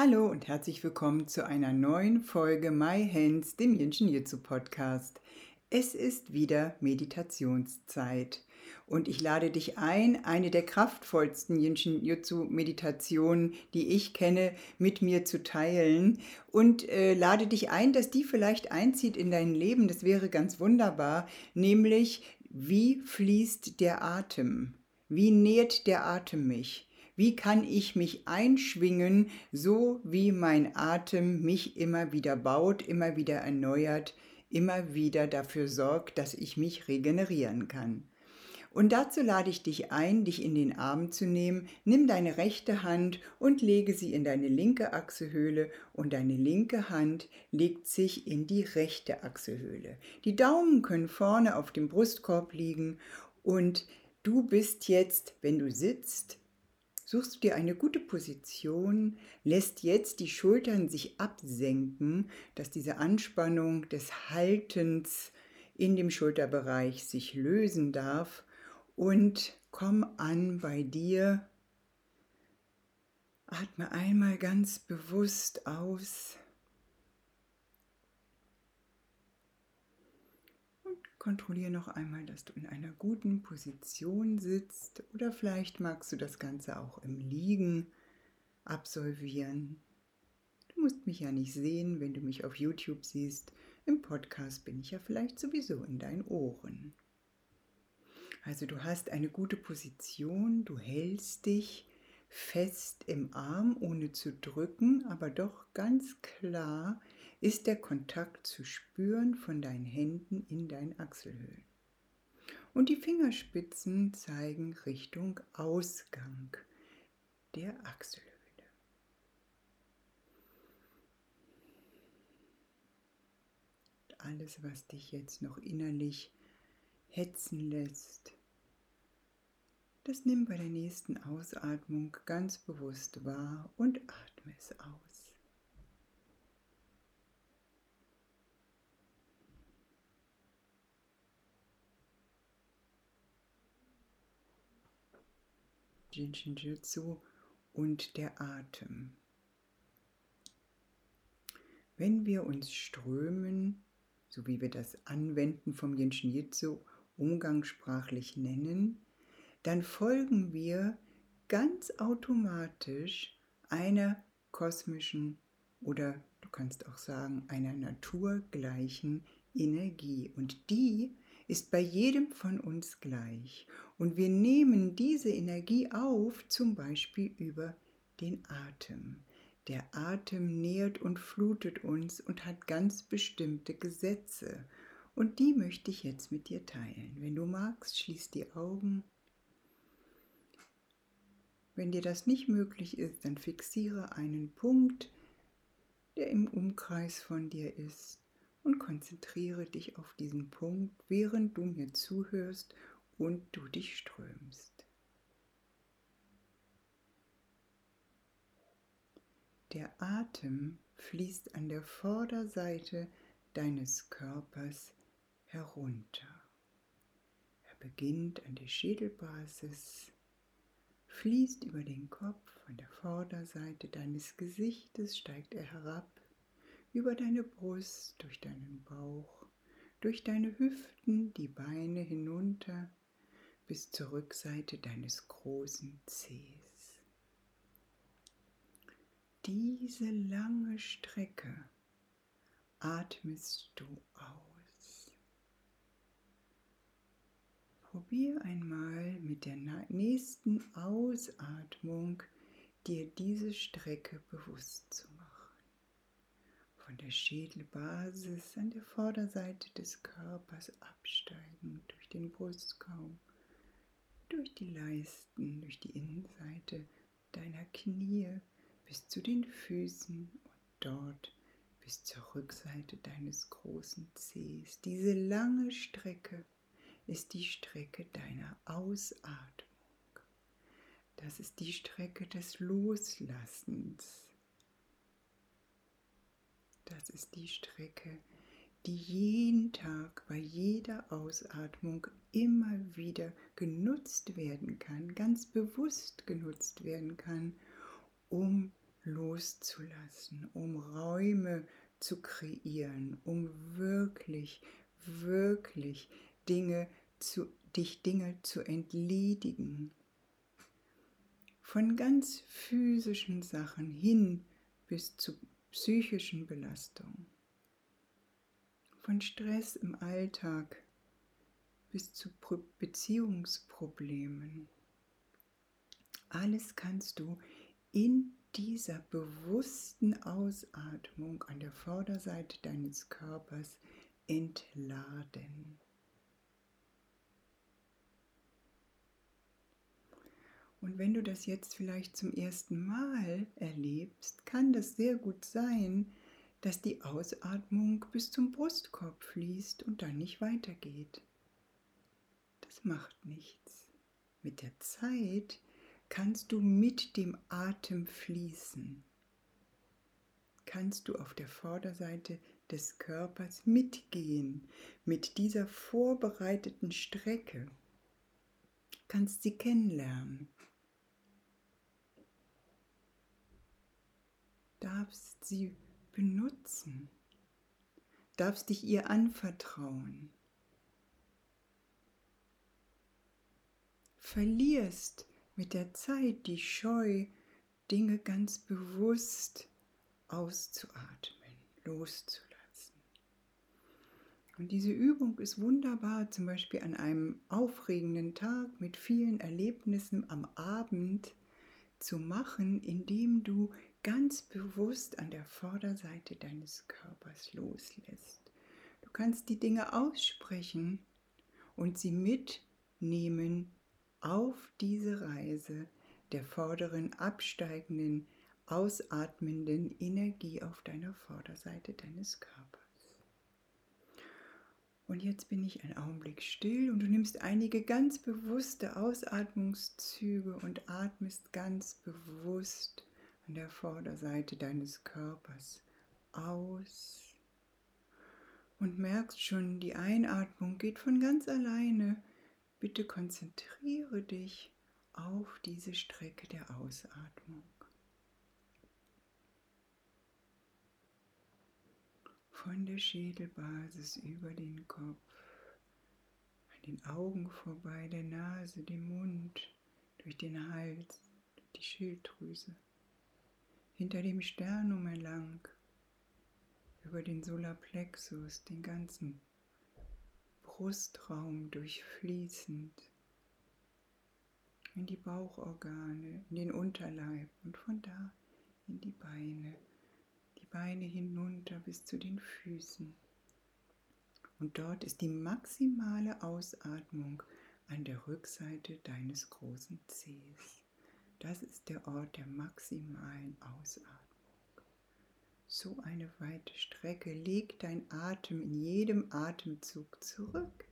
Hallo und herzlich willkommen zu einer neuen Folge My Hands, dem Jitsu Podcast. Es ist wieder Meditationszeit und ich lade dich ein, eine der kraftvollsten Yin Jitsu Meditationen, die ich kenne, mit mir zu teilen und äh, lade dich ein, dass die vielleicht einzieht in dein Leben. Das wäre ganz wunderbar, nämlich wie fließt der Atem? Wie nährt der Atem mich? Wie kann ich mich einschwingen, so wie mein Atem mich immer wieder baut, immer wieder erneuert, immer wieder dafür sorgt, dass ich mich regenerieren kann? Und dazu lade ich dich ein, dich in den Arm zu nehmen. Nimm deine rechte Hand und lege sie in deine linke Achselhöhle und deine linke Hand legt sich in die rechte Achselhöhle. Die Daumen können vorne auf dem Brustkorb liegen und du bist jetzt, wenn du sitzt, suchst du dir eine gute Position, lässt jetzt die Schultern sich absenken, dass diese Anspannung des Haltens in dem Schulterbereich sich lösen darf und komm an bei dir. Atme einmal ganz bewusst aus. Kontrolliere noch einmal, dass du in einer guten Position sitzt oder vielleicht magst du das Ganze auch im Liegen absolvieren. Du musst mich ja nicht sehen, wenn du mich auf YouTube siehst. Im Podcast bin ich ja vielleicht sowieso in deinen Ohren. Also du hast eine gute Position, du hältst dich fest im Arm, ohne zu drücken, aber doch ganz klar ist der Kontakt zu spüren von deinen Händen in deinen Achselhöhlen. Und die Fingerspitzen zeigen Richtung Ausgang der Achselhöhle. Alles, was dich jetzt noch innerlich hetzen lässt, das nimm bei der nächsten Ausatmung ganz bewusst wahr und atme es aus. Jinshinjutsu und der Atem. Wenn wir uns strömen, so wie wir das Anwenden vom Jinshinjutsu umgangssprachlich nennen, dann folgen wir ganz automatisch einer kosmischen oder du kannst auch sagen einer naturgleichen Energie. Und die ist bei jedem von uns gleich. Und wir nehmen diese Energie auf, zum Beispiel über den Atem. Der Atem nährt und flutet uns und hat ganz bestimmte Gesetze. Und die möchte ich jetzt mit dir teilen. Wenn du magst, schließ die Augen. Wenn dir das nicht möglich ist, dann fixiere einen Punkt, der im Umkreis von dir ist und konzentriere dich auf diesen Punkt, während du mir zuhörst und du dich strömst. Der Atem fließt an der Vorderseite deines Körpers herunter. Er beginnt an der Schädelbasis, fließt über den Kopf von der Vorderseite deines Gesichtes, steigt er herab über deine Brust, durch deinen Bauch, durch deine Hüften, die Beine hinunter bis zur Rückseite deines großen Zehs. Diese lange Strecke atmest du aus. Probier einmal mit der nächsten Ausatmung dir diese Strecke bewusst zu machen von der Schädelbasis an der Vorderseite des Körpers absteigen, durch den Brustkorb, durch die Leisten, durch die Innenseite deiner Knie bis zu den Füßen und dort bis zur Rückseite deines großen Zehs. Diese lange Strecke ist die Strecke deiner Ausatmung. Das ist die Strecke des Loslassens. Das ist die Strecke, die jeden Tag bei jeder Ausatmung immer wieder genutzt werden kann, ganz bewusst genutzt werden kann, um loszulassen, um Räume zu kreieren, um wirklich, wirklich Dinge zu, dich Dinge zu entledigen. Von ganz physischen Sachen hin bis zu psychischen Belastungen. Von Stress im Alltag bis zu Beziehungsproblemen. Alles kannst du in dieser bewussten Ausatmung an der Vorderseite deines Körpers entladen. Und wenn du das jetzt vielleicht zum ersten Mal erlebst, kann das sehr gut sein, dass die Ausatmung bis zum Brustkorb fließt und dann nicht weitergeht. Das macht nichts. Mit der Zeit kannst du mit dem Atem fließen. Kannst du auf der Vorderseite des Körpers mitgehen mit dieser vorbereiteten Strecke. Kannst sie kennenlernen. Darfst sie benutzen. Darfst dich ihr anvertrauen. Verlierst mit der Zeit die Scheu, Dinge ganz bewusst auszuatmen, loszulassen. Und diese Übung ist wunderbar, zum Beispiel an einem aufregenden Tag mit vielen Erlebnissen am Abend zu machen, indem du ganz bewusst an der Vorderseite deines Körpers loslässt. Du kannst die Dinge aussprechen und sie mitnehmen auf diese Reise der vorderen absteigenden, ausatmenden Energie auf deiner Vorderseite deines Körpers. Und jetzt bin ich einen Augenblick still und du nimmst einige ganz bewusste Ausatmungszüge und atmest ganz bewusst an der Vorderseite deines Körpers aus und merkst schon, die Einatmung geht von ganz alleine Bitte konzentriere dich auf diese Strecke der Ausatmung. Von der Schädelbasis über den Kopf, an den Augen vorbei, der Nase, dem Mund, durch den Hals, durch die Schilddrüse, hinter dem Sternum entlang, über den Solarplexus, den ganzen Brustraum durchfließend in die Bauchorgane, in den Unterleib und von da in die Beine, die Beine hinunter bis zu den Füßen. Und dort ist die maximale Ausatmung an der Rückseite deines großen Zehs. Das ist der Ort der maximalen Ausatmung so eine weite Strecke. Leg dein Atem in jedem Atemzug zurück,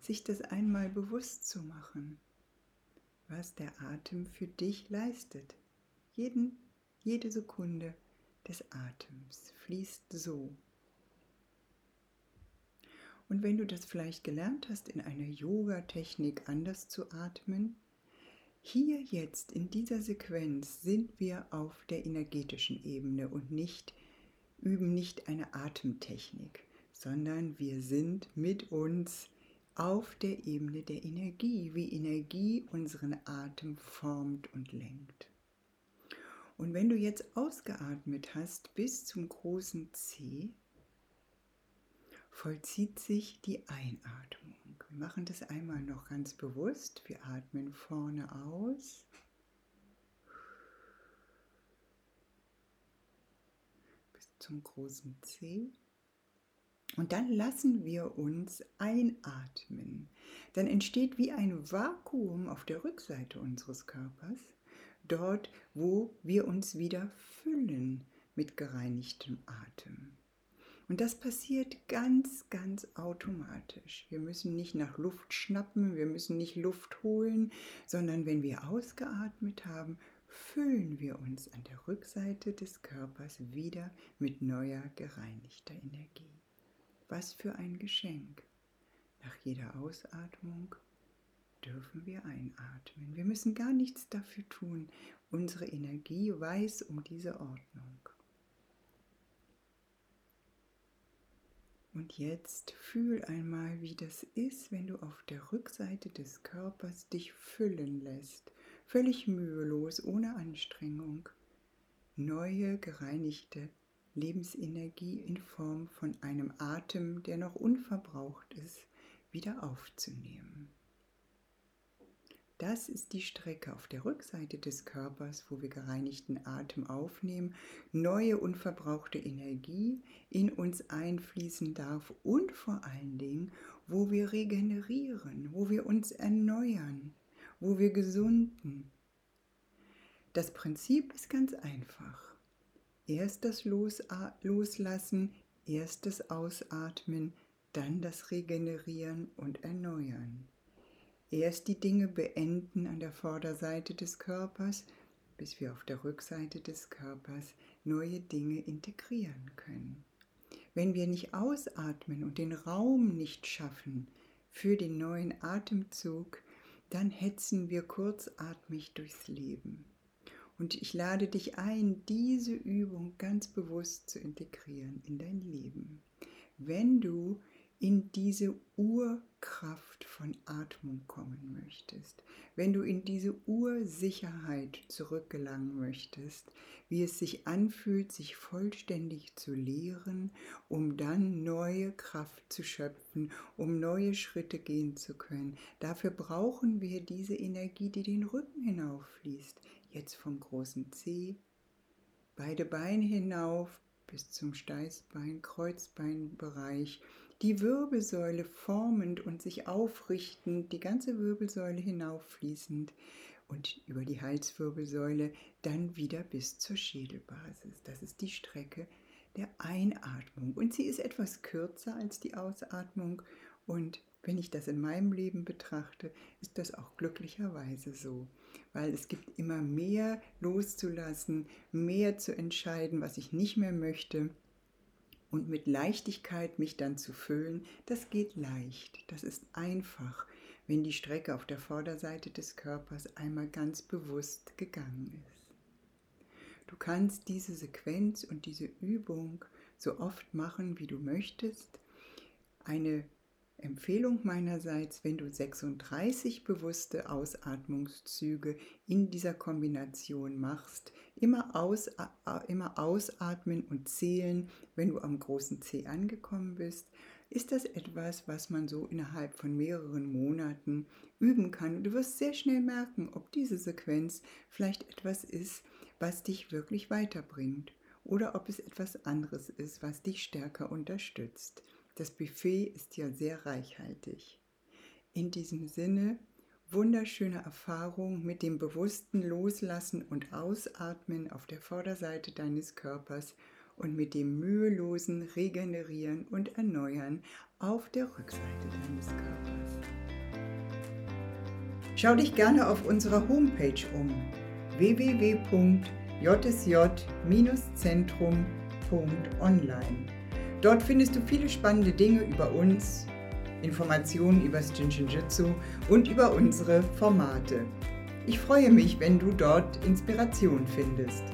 sich das einmal bewusst zu machen, was der Atem für dich leistet. Jeden, jede Sekunde des Atems fließt so. Und wenn du das vielleicht gelernt hast, in einer Yoga-Technik anders zu atmen, hier jetzt in dieser Sequenz sind wir auf der energetischen Ebene und nicht üben nicht eine Atemtechnik, sondern wir sind mit uns auf der Ebene der Energie, wie Energie unseren Atem formt und lenkt. Und wenn du jetzt ausgeatmet hast bis zum großen C, vollzieht sich die Einatmung. Wir machen das einmal noch ganz bewusst. Wir atmen vorne aus zum großen C. Und dann lassen wir uns einatmen. Dann entsteht wie ein Vakuum auf der Rückseite unseres Körpers, dort wo wir uns wieder füllen mit gereinigtem Atem. Und das passiert ganz, ganz automatisch. Wir müssen nicht nach Luft schnappen, wir müssen nicht Luft holen, sondern wenn wir ausgeatmet haben, füllen wir uns an der Rückseite des Körpers wieder mit neuer gereinigter Energie. Was für ein Geschenk. Nach jeder Ausatmung dürfen wir einatmen. Wir müssen gar nichts dafür tun. Unsere Energie weiß um diese Ordnung. Und jetzt fühl einmal, wie das ist, wenn du auf der Rückseite des Körpers dich füllen lässt, völlig mühelos, ohne Anstrengung. Neue, gereinigte Lebensenergie in Form von einem Atem, der noch unverbraucht ist, wieder aufzunehmen. Das ist die Strecke auf der Rückseite des Körpers, wo wir gereinigten Atem aufnehmen, neue unverbrauchte Energie in uns einfließen darf und vor allen Dingen, wo wir regenerieren, wo wir uns erneuern, wo wir gesunden. Das Prinzip ist ganz einfach. Erst das Loslassen, erst das Ausatmen, dann das Regenerieren und Erneuern. Erst die Dinge beenden an der Vorderseite des Körpers, bis wir auf der Rückseite des Körpers neue Dinge integrieren können. Wenn wir nicht ausatmen und den Raum nicht schaffen für den neuen Atemzug, dann hetzen wir kurzatmig durchs Leben. Und ich lade dich ein, diese Übung ganz bewusst zu integrieren in dein Leben. Wenn du in diese Urkraft von Atmung kommen möchtest, wenn du in diese Ursicherheit zurückgelangen möchtest, wie es sich anfühlt, sich vollständig zu leeren, um dann neue Kraft zu schöpfen, um neue Schritte gehen zu können. Dafür brauchen wir diese Energie, die den Rücken hinauffließt. Jetzt vom großen C, beide Beine hinauf bis zum Steißbein, Kreuzbeinbereich die Wirbelsäule formend und sich aufrichtend, die ganze Wirbelsäule hinauffließend und über die Halswirbelsäule dann wieder bis zur Schädelbasis. Das ist die Strecke der Einatmung. Und sie ist etwas kürzer als die Ausatmung. Und wenn ich das in meinem Leben betrachte, ist das auch glücklicherweise so, weil es gibt immer mehr loszulassen, mehr zu entscheiden, was ich nicht mehr möchte und mit Leichtigkeit mich dann zu füllen, das geht leicht, das ist einfach, wenn die Strecke auf der Vorderseite des Körpers einmal ganz bewusst gegangen ist. Du kannst diese Sequenz und diese Übung so oft machen, wie du möchtest. Eine Empfehlung meinerseits, wenn du 36 bewusste Ausatmungszüge in dieser Kombination machst, immer, aus, immer ausatmen und zählen, wenn du am großen C angekommen bist, ist das etwas, was man so innerhalb von mehreren Monaten üben kann. Du wirst sehr schnell merken, ob diese Sequenz vielleicht etwas ist, was dich wirklich weiterbringt oder ob es etwas anderes ist, was dich stärker unterstützt. Das Buffet ist ja sehr reichhaltig. In diesem Sinne, wunderschöne Erfahrung mit dem bewussten Loslassen und Ausatmen auf der Vorderseite deines Körpers und mit dem mühelosen Regenerieren und Erneuern auf der Rückseite deines Körpers. Schau dich gerne auf unserer Homepage um www.jsj-zentrum.online Dort findest du viele spannende Dinge über uns, Informationen über das Jinshinjutsu und über unsere Formate. Ich freue mich, wenn du dort Inspiration findest.